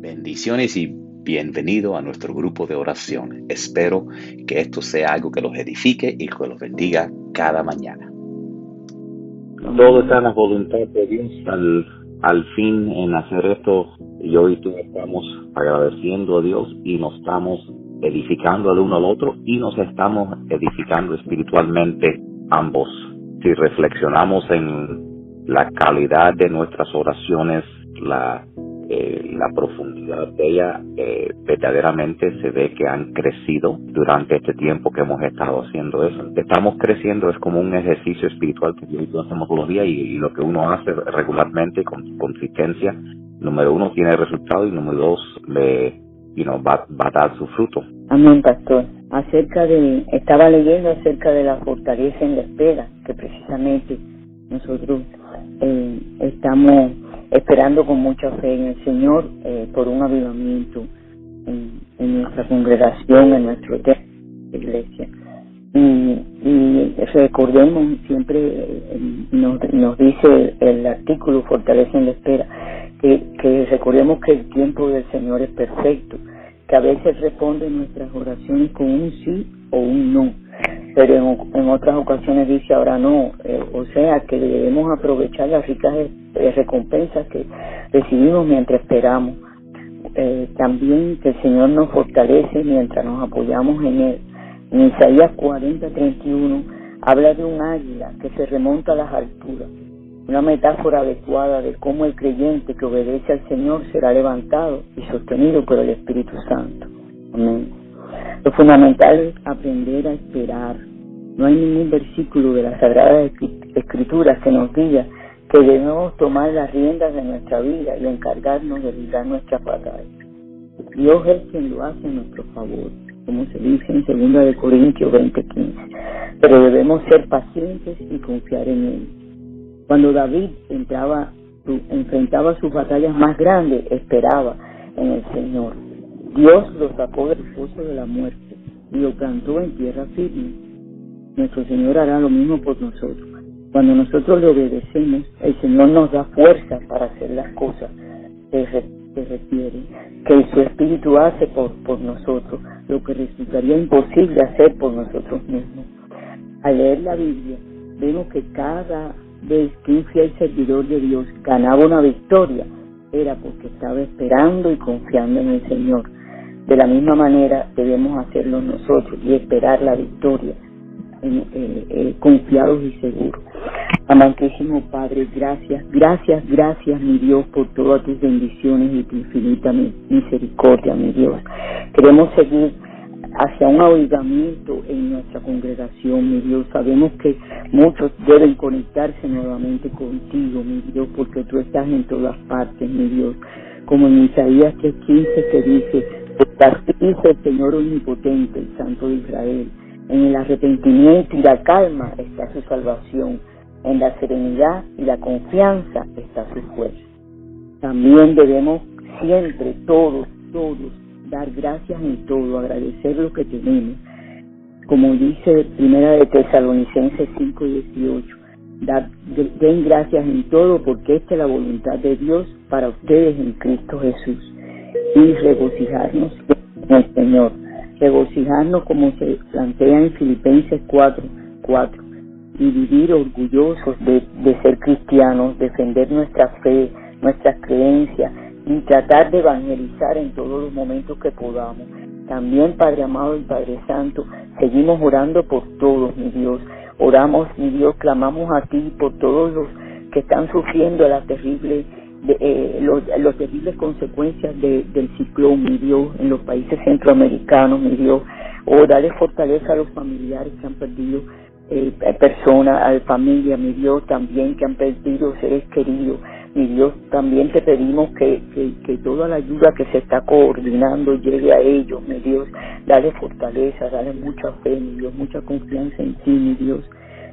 Bendiciones y bienvenido a nuestro grupo de oración. Espero que esto sea algo que los edifique y que los bendiga cada mañana. Todo está en la voluntad de Dios al, al fin en hacer esto. Yo y tú estamos agradeciendo a Dios y nos estamos edificando el uno al otro y nos estamos edificando espiritualmente ambos. Si reflexionamos en la calidad de nuestras oraciones, la eh, la profundidad de ella eh, verdaderamente se ve que han crecido durante este tiempo que hemos estado haciendo eso. Estamos creciendo, es como un ejercicio espiritual que hacemos todos los días y, lo que uno hace regularmente con consistencia, número uno tiene resultado y número dos le, va, va a dar su fruto. Amén, pastor. Acerca de, estaba leyendo acerca de la fortaleza en la espera, que precisamente nosotros eh, estamos esperando con mucha fe en el Señor eh, por un avivamiento en, nuestra congregación, en nuestro iglesia. Y, recordemos, siempre eh, nos, nos dice el, artículo Fortaleza en la Espera, que recordemos que el tiempo del Señor es perfecto, que a veces responde nuestras oraciones con un sí o un no pero en, otras ocasiones dice ahora no, eh, o sea que debemos aprovechar las ricas eh, recompensas que recibimos mientras esperamos. Eh, también que el Señor nos fortalece mientras nos apoyamos en Él. En Isaías 40, 31 habla de un águila que se remonta a las alturas, una metáfora adecuada de cómo el creyente que obedece al Señor será levantado y sostenido por el Espíritu Santo. Amén. Lo fundamental es aprender a esperar. No hay ningún versículo de la Sagrada Escritura que nos diga que debemos tomar las riendas de nuestra vida y encargarnos de librar nuestra batalla. Dios es quien lo hace a nuestro favor, como se dice en 2 de Corintios 20:15. Pero debemos ser pacientes y confiar en Él. Cuando David entraba, enfrentaba sus batallas más grandes, esperaba en el Señor Dios lo sacó del foso de la muerte y lo plantó en tierra firme. Nuestro Señor hará lo mismo por nosotros. Cuando nosotros le obedecemos, el Señor nos da fuerza para hacer las cosas que, requiere, que su Espíritu hace por, por nosotros, lo que resultaría imposible hacer por nosotros mismos. Al leer la Biblia, vemos que cada vez que un fiel servidor de Dios ganaba una victoria, era porque estaba esperando y confiando en el Señor. De la misma manera debemos hacerlo nosotros y esperar la victoria, eh, eh, confiados y seguros. Amantísimo Padre, gracias, gracias, gracias, mi Dios, por todas tus bendiciones y tu infinita misericordia, mi Dios. Queremos seguir hacia un avivamiento en nuestra congregación, mi Dios. Sabemos que muchos deben conectarse nuevamente contigo, mi Dios, porque tú estás en todas partes, mi Dios. Como en Isaías 3.15 que dice, el Señor omnipotente, el Santo de Israel. En el arrepentimiento y la calma está su salvación. En la serenidad y la confianza está su fuerza. También debemos siempre, todos, todos, dar gracias en todo, agradecer lo que tenemos. Como dice Primera de Tesalonicenses 5:18, den gracias en todo porque esta es la voluntad de Dios para ustedes en Cristo Jesús y regocijarnos en el Señor. Regocijarnos como se plantea en Filipenses 4, 4 y vivir orgullosos de, de ser cristianos, defender nuestra fe, nuestras creencias y tratar de evangelizar en todos los momentos que podamos. También, Padre amado y Padre Santo, seguimos orando por todos, mi Dios. Oramos, mi Dios, clamamos a ti por todos los que están sufriendo la terrible de, eh, los, los, terribles consecuencias del ciclón, mi Dios, en los países centroamericanos, mi Dios, o darle fortaleza a los familiares que han perdido eh, personas, a la familia, mi Dios, también que han perdido seres queridos, mi Dios, también te pedimos que, que, que toda la ayuda que se está coordinando llegue a ellos, mi Dios, dale fortaleza, dale mucha fe, mi Dios, mucha confianza en ti, mi Dios.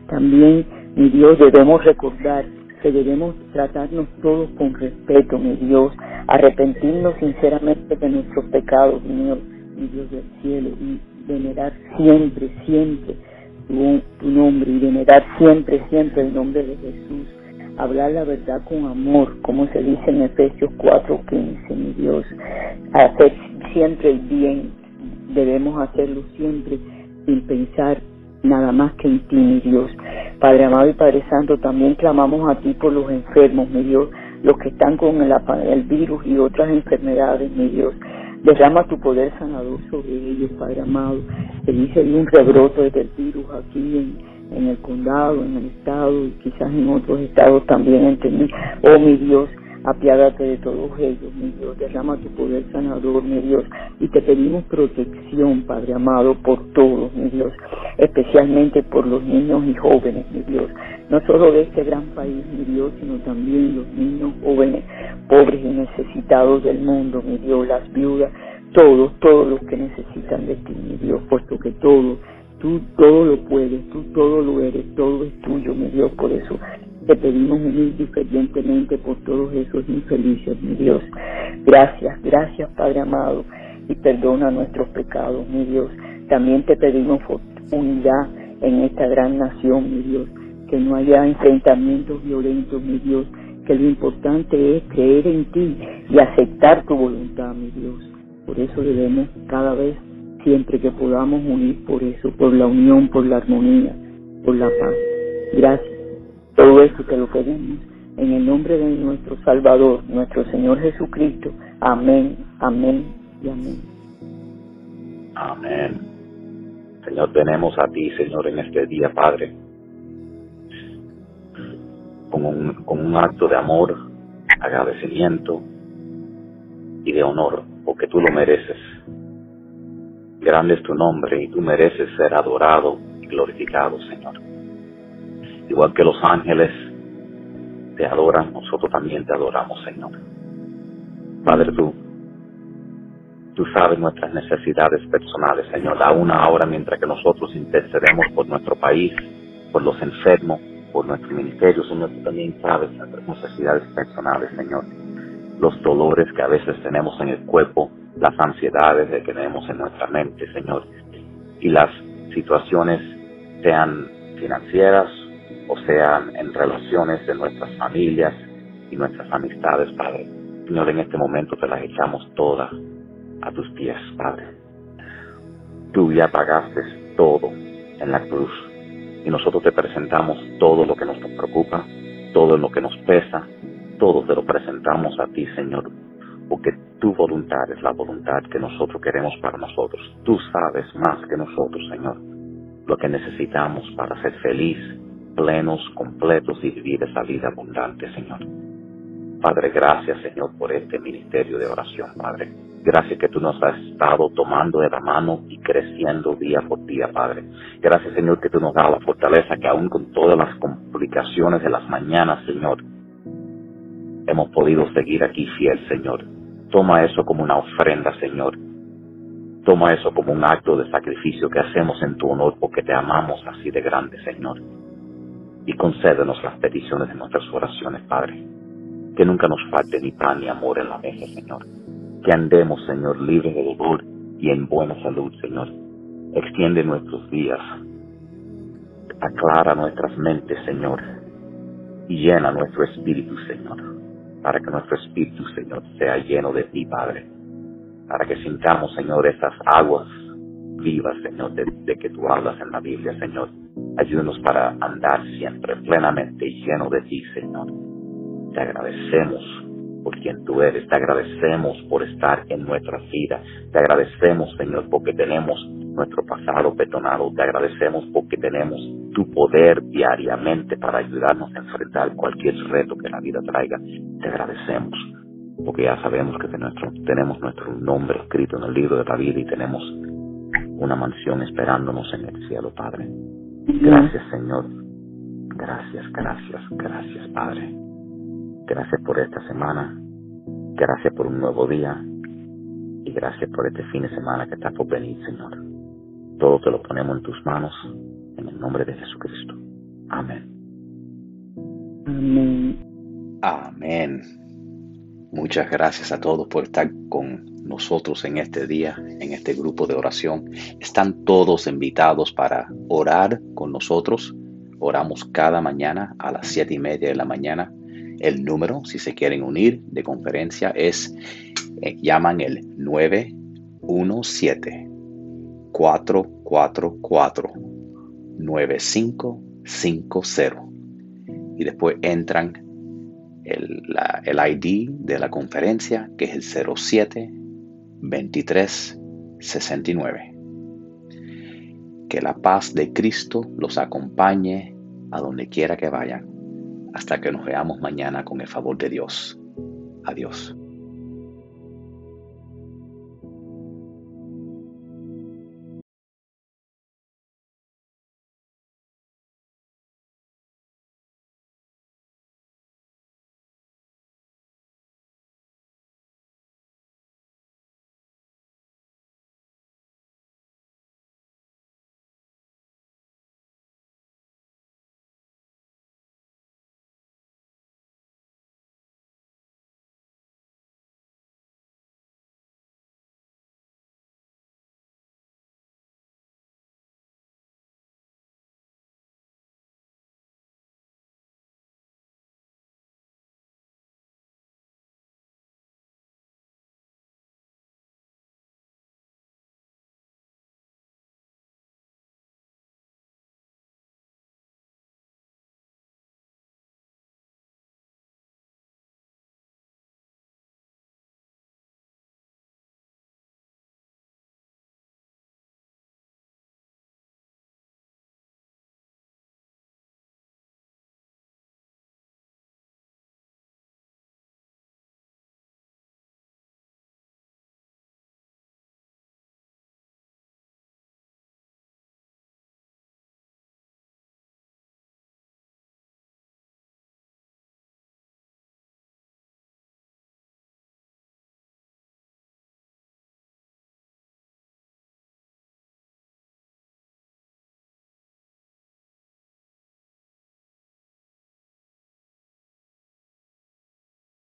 También, mi Dios, debemos recordar que debemos tratarnos todos con respeto, mi Dios, arrepentirnos sinceramente de nuestros pecados, mi Dios, del cielo, y venerar siempre, siempre tu, nombre, y venerar siempre, siempre el nombre de Jesús. hablar la verdad con amor, como se dice en Efesios 4:15, mi Dios, hacer siempre el bien, debemos hacerlo siempre sin pensar nada más que en ti, mi Dios. Padre amado y Padre Santo, también clamamos a ti por los enfermos, mi Dios, los que están con el, el virus y otras enfermedades, mi Dios. Derrama tu poder sanador sobre ellos, Padre amado. Dice hay un rebroto del virus aquí en, en el condado, en el estado y quizás en otros estados también, entendí. Oh, mi Dios, apiádate de todos ellos, mi Dios, derrama tu poder sanador, mi Dios, y te pedimos protección, Padre amado, por todos, mi Dios, especialmente por los niños y jóvenes, mi Dios, no solo de este gran país, mi Dios, sino también los niños jóvenes, pobres y necesitados del mundo, mi Dios, las viudas, todos, todos los que necesitan de ti, mi Dios, puesto que todo, tú todo lo puedes, tú todo lo eres, todo es tuyo, mi Dios, por eso te pedimos unir diferentemente por todos esos infelices, mi Dios. Gracias, gracias, Padre amado, y perdona nuestros pecados, mi Dios. También te pedimos unidad en esta gran nación, mi Dios. Que no haya enfrentamientos violentos, mi Dios. Que lo importante es creer en ti y aceptar tu voluntad, mi Dios. Por eso debemos cada vez, siempre que podamos unir por eso, por la unión, por la armonía, por la paz. Gracias todo esto te lo pedimos en el nombre de nuestro Salvador, nuestro Señor Jesucristo. Amén, amén y amén. Amén. Señor, tenemos a ti, Señor, en este día, Padre, con un, con un acto de amor, agradecimiento y de honor, porque tú lo mereces. Grande es tu nombre y tú mereces ser adorado y glorificado, Señor. Igual que los ángeles te adoran, nosotros también te adoramos, Señor. Padre, tú, tú sabes nuestras necesidades personales, Señor. Aún ahora, mientras que nosotros intercedemos por nuestro país, por los enfermos, por nuestro ministerio, Señor, tú también sabes nuestras necesidades personales, Señor. Los dolores que a veces tenemos en el cuerpo, las ansiedades que tenemos en nuestra mente, Señor. Y las situaciones sean financieras o sean en relaciones de nuestras familias y nuestras amistades, Padre. Señor, en este momento te las echamos todas a tus pies, Padre. Tú ya pagaste todo en la cruz y nosotros te presentamos todo lo que nos preocupa, todo lo que nos pesa, todo te lo presentamos a ti, Señor, porque tu voluntad es la voluntad que nosotros queremos para nosotros. Tú sabes más que nosotros, Señor, lo que necesitamos para ser feliz plenos, completos y vivir esa vida abundante, Señor. Padre, gracias, Señor, por este ministerio de oración, Padre. Gracias que tú nos has estado tomando de la mano y creciendo día por día, Padre. Gracias, Señor, que tú nos das la fortaleza que aún con todas las complicaciones de las mañanas, Señor, hemos podido seguir aquí fiel, Señor. Toma eso como una ofrenda, Señor. Toma eso como un acto de sacrificio que hacemos en tu honor porque te amamos así de grande, Señor y concédenos las peticiones de nuestras oraciones, Padre. Que nunca nos falte ni pan ni amor en la mesa, Señor. Que andemos, Señor, libres de dolor y en buena salud, Señor. Extiende nuestros días. Aclara nuestras mentes, Señor. Y llena nuestro espíritu, Señor. Para que nuestro espíritu, Señor, sea lleno de ti, Padre. Para que sintamos, Señor, esas aguas vivas, Señor, de, que tú hablas en la Biblia, Señor. Ayúdanos para andar siempre plenamente y lleno de ti, Señor. Te agradecemos por quien tú eres. Te agradecemos por estar en nuestra vida. Te agradecemos, Señor, porque tenemos nuestro pasado perdonado. Te agradecemos porque tenemos tu poder diariamente para ayudarnos a enfrentar cualquier reto que la vida traiga. Te agradecemos porque ya sabemos que tenemos nuestro nombre escrito en el libro de la vida y tenemos una mansión esperándonos en el cielo, Padre. Gracias, Señor. Gracias, gracias, gracias, Padre. Gracias por esta semana. Gracias por un nuevo día. Y gracias por este fin de semana que está por venir, Señor. Todo te lo ponemos en tus manos, en el nombre de Jesucristo. Amén. Amén. Amén. Muchas gracias a todos por estar con nosotros en este día, en este grupo de oración. Están todos invitados para orar con nosotros Oramos cada mañana a las siete y media de la mañana. El número, si se quieren unir de conferencia, es, eh, llaman el 917 444 9550 y después entran el, el, ID de la conferencia que es el 07 23 69. Que la paz de Cristo los acompañe a donde quiera que vayan, hasta que nos veamos mañana con el favor de Dios. Adiós.